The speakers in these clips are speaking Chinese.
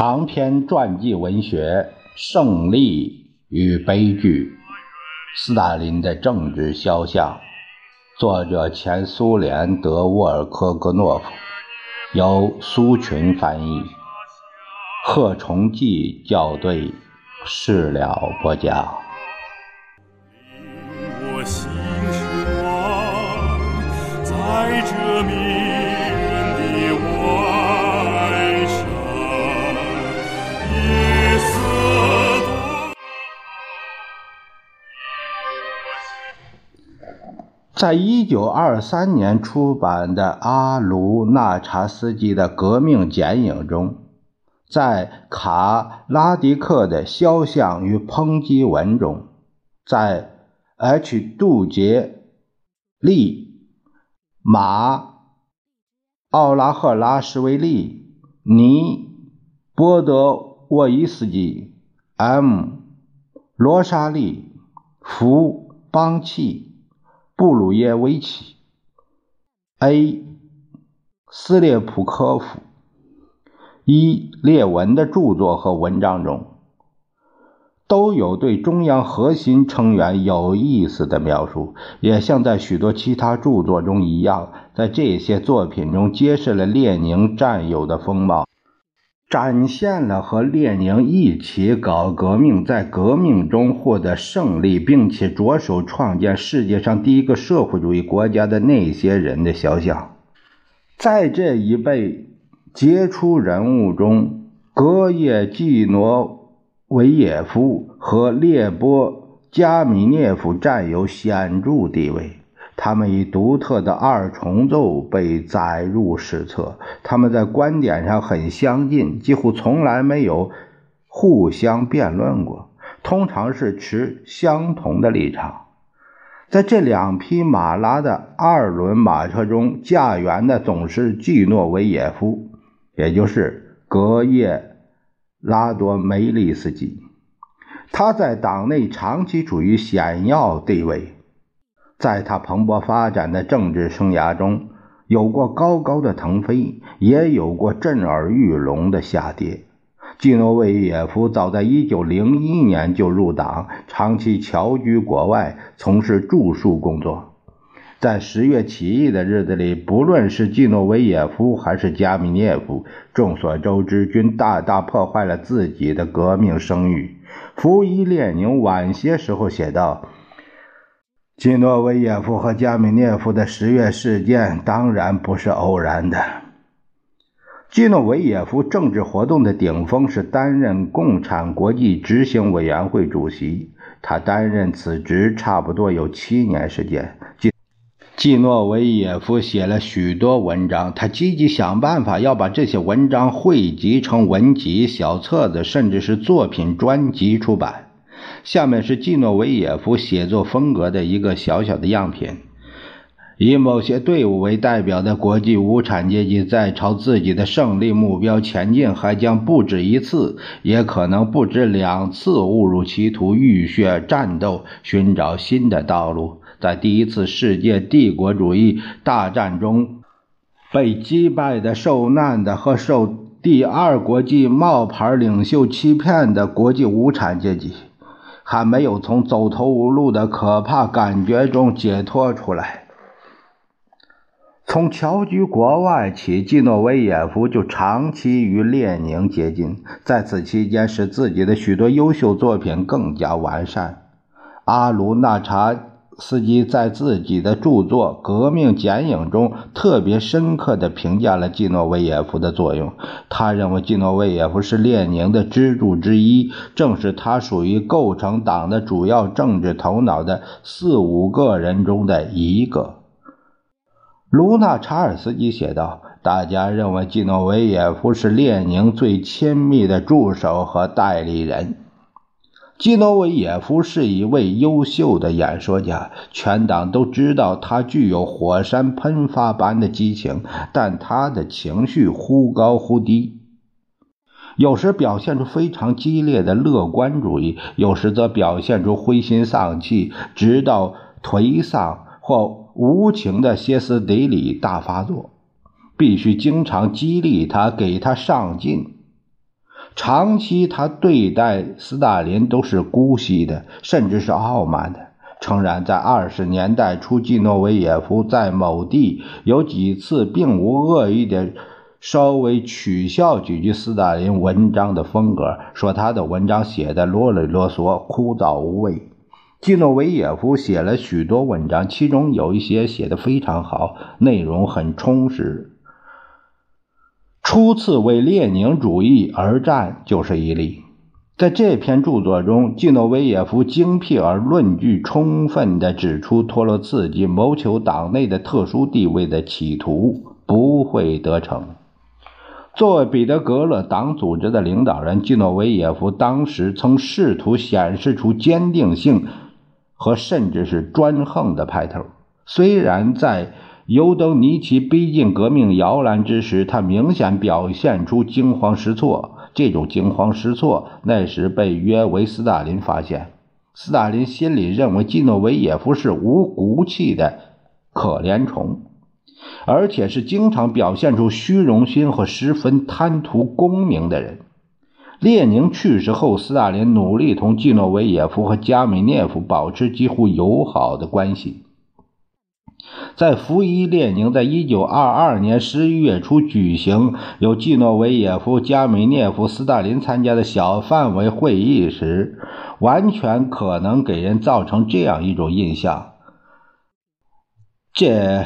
长篇传记文学《胜利与悲剧》，斯大林的政治肖像，作者前苏联德沃尔科格诺夫，由苏群翻译，贺崇济校对，事了播讲。在一九二三年出版的阿卢纳查斯基的革命剪影中，在卡拉迪克的肖像与抨击文中，在 H 杜杰利马奥拉赫拉什维利尼波德沃伊斯基 M 罗莎利福邦契。布鲁耶维奇、A. 斯列普科夫、一列文的著作和文章中，都有对中央核心成员有意思的描述，也像在许多其他著作中一样，在这些作品中揭示了列宁占有的风貌。展现了和列宁一起搞革命，在革命中获得胜利，并且着手创建世界上第一个社会主义国家的那些人的肖像。在这一辈杰出人物中，格叶季诺维耶夫和列波加米涅夫占有显著地位。他们以独特的二重奏被载入史册。他们在观点上很相近，几乎从来没有互相辩论过，通常是持相同的立场。在这两匹马拉的二轮马车中，驾辕的总是季诺维也夫，也就是格叶拉多梅利斯基。他在党内长期处于显要地位。在他蓬勃发展的政治生涯中，有过高高的腾飞，也有过震耳欲聋的下跌。季诺维耶夫早在1901年就入党，长期侨居国外，从事著述工作。在十月起义的日子里，不论是季诺维耶夫还是加米涅夫，众所周知，均大大破坏了自己的革命声誉。福伊列宁晚些时候写道。基诺维耶夫和加米涅夫的十月事件当然不是偶然的。基诺维耶夫政治活动的顶峰是担任共产国际执行委员会主席，他担任此职差不多有七年时间。基基诺维耶夫写了许多文章，他积极想办法要把这些文章汇集成文集、小册子，甚至是作品专辑出版。下面是季诺维也夫写作风格的一个小小的样品。以某些队伍为代表的国际无产阶级在朝自己的胜利目标前进，还将不止一次，也可能不止两次误入歧途，浴血战斗，寻找新的道路。在第一次世界帝国主义大战中被击败的、受难的和受第二国际冒牌领袖欺骗的国际无产阶级。还没有从走投无路的可怕感觉中解脱出来。从侨居国外起，季诺维也夫就长期与列宁接近，在此期间使自己的许多优秀作品更加完善。阿卢纳查。斯基在自己的著作《革命剪影》中特别深刻地评价了季诺维也夫的作用。他认为季诺维也夫是列宁的支柱之一，正是他属于构成党的主要政治头脑的四五个人中的一个。卢纳查尔斯基写道：“大家认为季诺维也夫是列宁最亲密的助手和代理人。”基诺维也夫是一位优秀的演说家，全党都知道他具有火山喷发般的激情，但他的情绪忽高忽低，有时表现出非常激烈的乐观主义，有时则表现出灰心丧气，直到颓丧或无情的歇斯底里大发作。必须经常激励他，给他上进。长期他对待斯大林都是姑息的，甚至是傲慢的。诚然，在二十年代初，季诺维也夫在某地有几次并无恶意的稍微取笑几句斯大林文章的风格，说他的文章写的啰里啰嗦、枯燥无味。季诺维也夫写了许多文章，其中有一些写的非常好，内容很充实。初次为列宁主义而战就是一例。在这篇著作中，季诺维也夫精辟而论据充分地指出，托洛茨基谋求党内的特殊地位的企图不会得逞。作为彼得格勒党组织的领导人，季诺维也夫当时曾试图显示出坚定性和甚至是专横的派头。虽然在尤登尼奇逼近革命摇篮之时，他明显表现出惊慌失措。这种惊慌失措，那时被约为斯大林发现。斯大林心里认为季诺维也夫是无骨气的可怜虫，而且是经常表现出虚荣心和十分贪图功名的人。列宁去世后，斯大林努力同季诺维也夫和加米涅夫保持几乎友好的关系。在服役列宁在一九二二年十一月初举行由季诺维也夫、加米涅夫、斯大林参加的小范围会议时，完全可能给人造成这样一种印象：这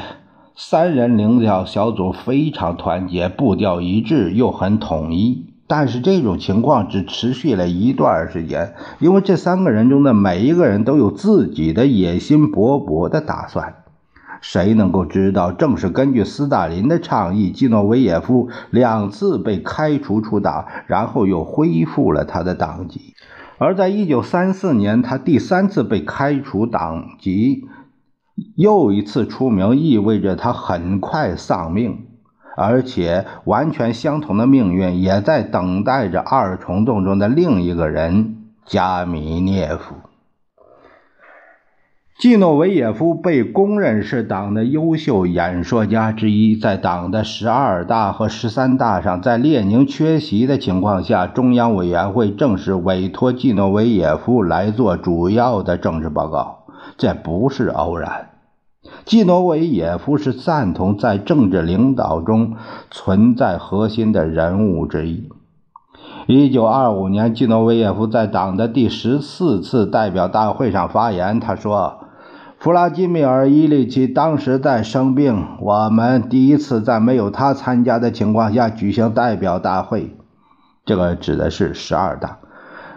三人领导小组非常团结，步调一致，又很统一。但是这种情况只持续了一段时间，因为这三个人中的每一个人都有自己的野心勃勃的打算。谁能够知道？正是根据斯大林的倡议，季诺维也夫两次被开除出党，然后又恢复了他的党籍。而在一九三四年，他第三次被开除党籍，又一次出名，意味着他很快丧命。而且，完全相同的命运也在等待着二重奏中的另一个人——加米涅夫。季诺维也夫被公认是党的优秀演说家之一，在党的十二大和十三大上，在列宁缺席的情况下，中央委员会正式委托季诺维也夫来做主要的政治报告。这不是偶然。季诺维也夫是赞同在政治领导中存在核心的人物之一。一九二五年，季诺维也夫在党的第十四次代表大会上发言，他说。弗拉基米尔·伊里奇当时在生病，我们第一次在没有他参加的情况下举行代表大会，这个指的是十二大。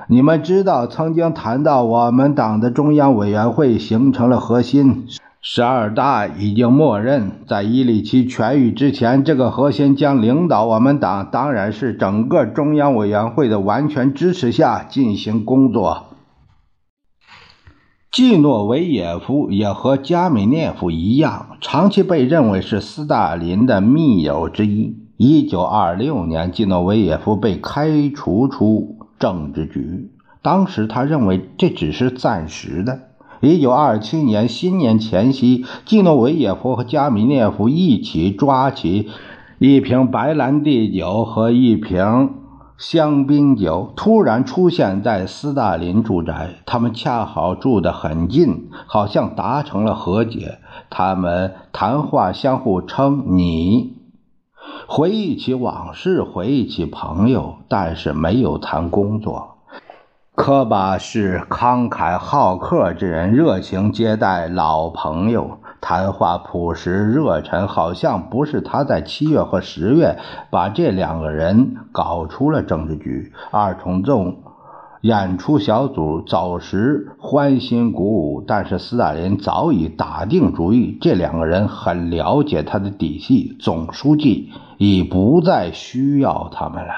你们知道，曾经谈到我们党的中央委员会形成了核心，十二大已经默认，在伊里奇痊愈之前，这个核心将领导我们党，当然是整个中央委员会的完全支持下进行工作。季诺维也夫也和加米涅夫一样，长期被认为是斯大林的密友之一。一九二六年，季诺维也夫被开除出政治局，当时他认为这只是暂时的。一九二七年新年前夕，季诺维也夫和加米涅夫一起抓起一瓶白兰地酒和一瓶。香槟酒突然出现在斯大林住宅，他们恰好住得很近，好像达成了和解。他们谈话相互称你，回忆起往事，回忆起朋友，但是没有谈工作。科巴是慷慨好客之人，热情接待老朋友。谈话朴实热忱，好像不是他在七月和十月把这两个人搞出了政治局。二重奏演出小组早时欢欣鼓舞，但是斯大林早已打定主意，这两个人很了解他的底细。总书记已不再需要他们了，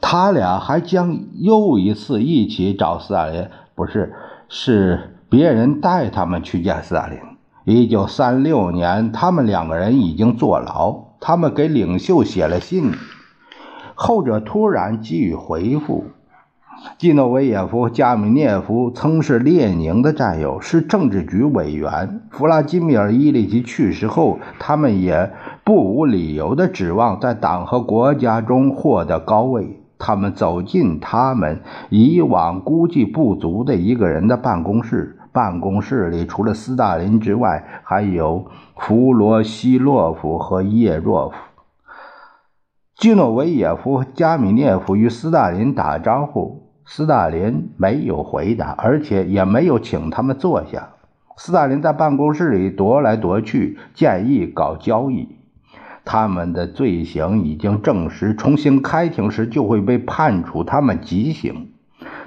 他俩还将又一次一起找斯大林，不是是。别人带他们去见斯大林。一九三六年，他们两个人已经坐牢。他们给领袖写了信，后者突然给予回复。季诺维也夫、加米涅夫曾是列宁的战友，是政治局委员。弗拉基米尔·伊利奇去世后，他们也不无理由的指望在党和国家中获得高位。他们走进他们以往估计不足的一个人的办公室，办公室里除了斯大林之外，还有弗罗西洛夫和叶若夫。基诺维也夫、加米涅夫与斯大林打招呼。斯大林没有回答，而且也没有请他们坐下。斯大林在办公室里踱来踱去，建议搞交易。他们的罪行已经证实，重新开庭时就会被判处他们极刑。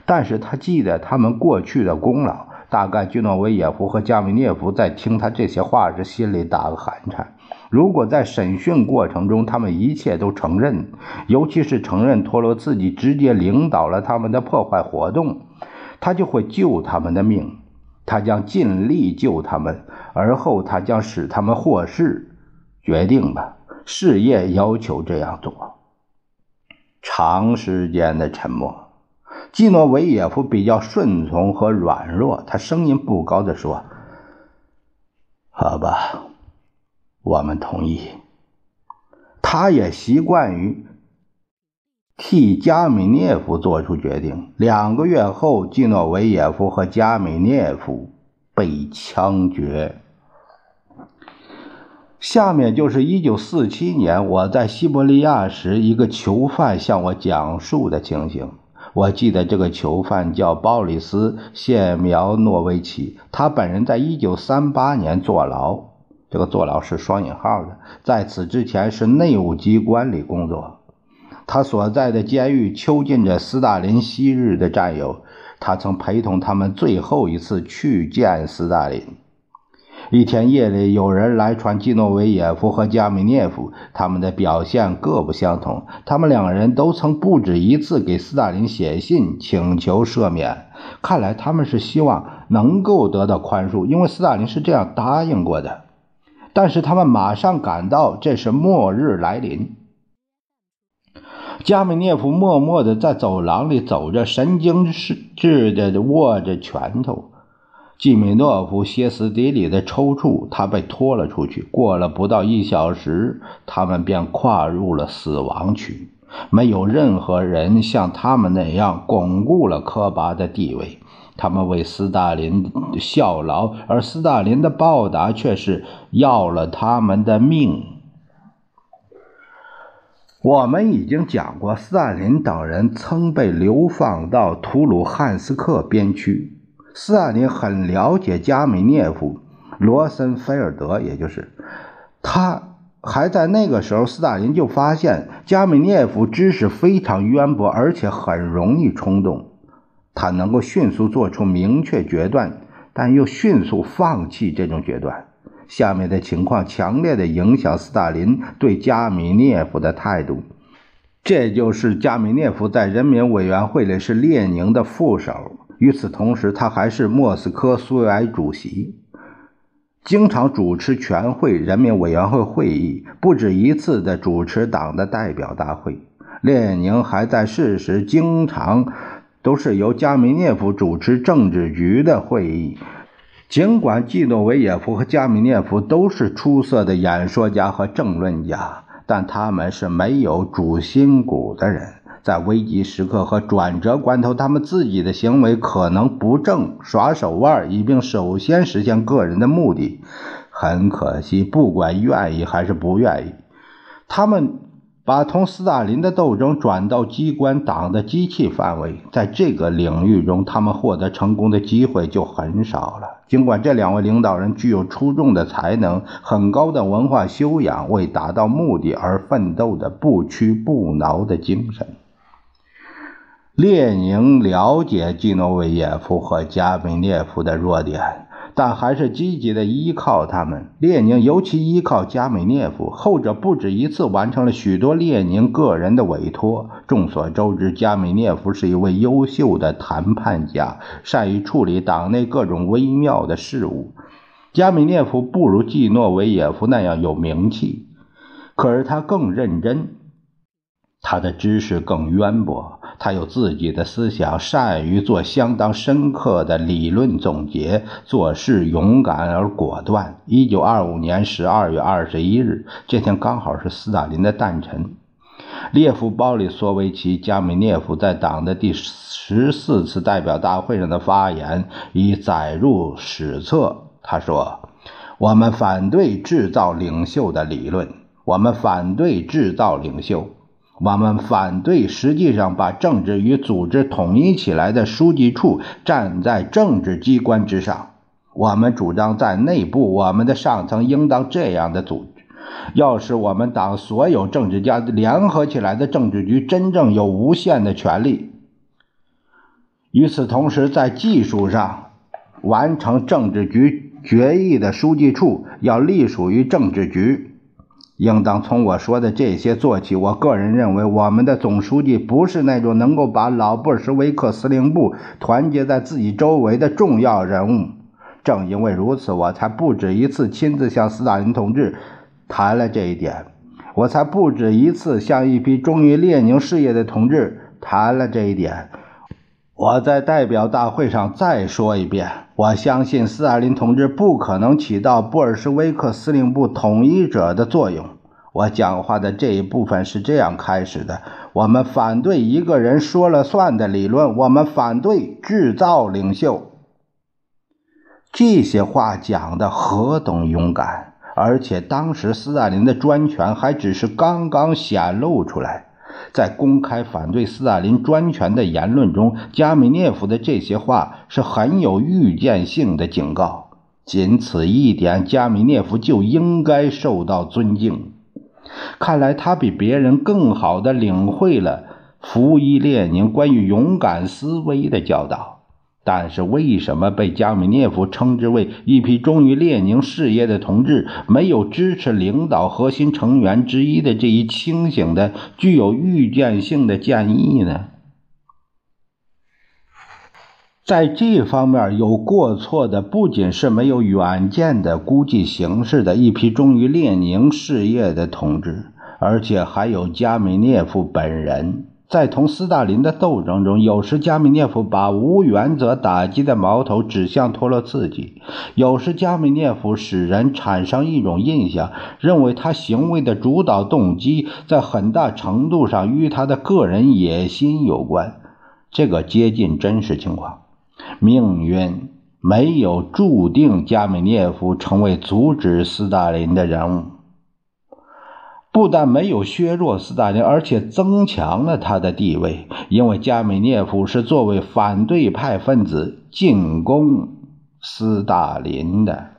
但是他记得他们过去的功劳。大概居诺维也夫和加米涅夫在听他这些话时，心里打个寒颤。如果在审讯过程中，他们一切都承认，尤其是承认托洛茨基直接领导了他们的破坏活动，他就会救他们的命，他将尽力救他们，而后他将使他们获释。决定吧，事业要求这样做。长时间的沉默，基诺维也夫比较顺从和软弱，他声音不高的说：“好吧。”我们同意。他也习惯于替加米涅夫做出决定。两个月后，季诺维也夫和加米涅夫被枪决。下面就是1947年我在西伯利亚时，一个囚犯向我讲述的情形。我记得这个囚犯叫鲍里斯·谢苗诺维奇，他本人在1938年坐牢。这个坐牢是双引号的，在此之前是内务机关里工作。他所在的监狱囚禁着斯大林昔日的战友，他曾陪同他们最后一次去见斯大林。一天夜里，有人来传基诺维也夫和加米涅夫，他们的表现各不相同。他们两人都曾不止一次给斯大林写信请求赦免，看来他们是希望能够得到宽恕，因为斯大林是这样答应过的。但是他们马上感到这是末日来临。加米涅夫默默地在走廊里走着，神经质的握着拳头。基米诺夫歇斯底里的抽搐，他被拖了出去。过了不到一小时，他们便跨入了死亡区。没有任何人像他们那样巩固了科巴的地位。他们为斯大林效劳，而斯大林的报答却是要了他们的命。我们已经讲过，斯大林等人曾被流放到图鲁汉斯克边区。斯大林很了解加米涅夫、罗森菲尔德，也就是他还在那个时候，斯大林就发现加米涅夫知识非常渊博，而且很容易冲动。他能够迅速做出明确决断，但又迅速放弃这种决断。下面的情况强烈的影响斯大林对加米涅夫的态度。这就是加米涅夫在人民委员会里是列宁的副手，与此同时，他还是莫斯科苏维埃主席，经常主持全会人民委员会会议，不止一次的主持党的代表大会。列宁还在世时经常。都是由加米涅夫主持政治局的会议。尽管季诺维也夫和加米涅夫都是出色的演说家和政论家，但他们是没有主心骨的人。在危急时刻和转折关头，他们自己的行为可能不正，耍手腕，以便首先实现个人的目的。很可惜，不管愿意还是不愿意，他们。把同斯大林的斗争转到机关党的机器范围，在这个领域中，他们获得成功的机会就很少了。尽管这两位领导人具有出众的才能、很高的文化修养，为达到目的而奋斗的不屈不挠的精神，列宁了解季诺维也夫和加米涅夫的弱点。但还是积极的依靠他们。列宁尤其依靠加米涅夫，后者不止一次完成了许多列宁个人的委托。众所周知，加米涅夫是一位优秀的谈判家，善于处理党内各种微妙的事物。加米涅夫不如季诺维也夫那样有名气，可是他更认真。他的知识更渊博，他有自己的思想，善于做相当深刻的理论总结，做事勇敢而果断。一九二五年十二月二十一日，这天刚好是斯大林的诞辰。列夫·鲍里索维奇·加米涅夫在党的第十四次代表大会上的发言已载入史册。他说：“我们反对制造领袖的理论，我们反对制造领袖。”我们反对实际上把政治与组织统一起来的书记处站在政治机关之上。我们主张在内部，我们的上层应当这样的组织：要使我们党所有政治家联合起来的政治局真正有无限的权利。与此同时，在技术上完成政治局决议的书记处要隶属于政治局。应当从我说的这些做起。我个人认为，我们的总书记不是那种能够把老布尔什维克司令部团结在自己周围的重要人物。正因为如此，我才不止一次亲自向斯大林同志谈了这一点。我才不止一次向一批忠于列宁事业的同志谈了这一点。我在代表大会上再说一遍：我相信斯大林同志不可能起到布尔什维克司令部统一者的作用。我讲话的这一部分是这样开始的：我们反对一个人说了算的理论，我们反对制造领袖。这些话讲的何等勇敢！而且当时斯大林的专权还只是刚刚显露出来。在公开反对斯大林专权的言论中，加米涅夫的这些话是很有预见性的警告。仅此一点，加米涅夫就应该受到尊敬。看来他比别人更好地领会了福伊列宁关于勇敢思维的教导。但是为什么被加米涅夫称之为一批忠于列宁事业的同志，没有支持领导核心成员之一的这一清醒的、具有预见性的建议呢？在这方面有过错的，不仅是没有远见的、估计形势的一批忠于列宁事业的同志，而且还有加米涅夫本人。在同斯大林的斗争中，有时加米涅夫把无原则打击的矛头指向托洛茨基；有时加米涅夫使人产生一种印象，认为他行为的主导动机在很大程度上与他的个人野心有关。这个接近真实情况。命运没有注定加米涅夫成为阻止斯大林的人物。不但没有削弱斯大林，而且增强了他的地位，因为加米涅夫是作为反对派分子进攻斯大林的。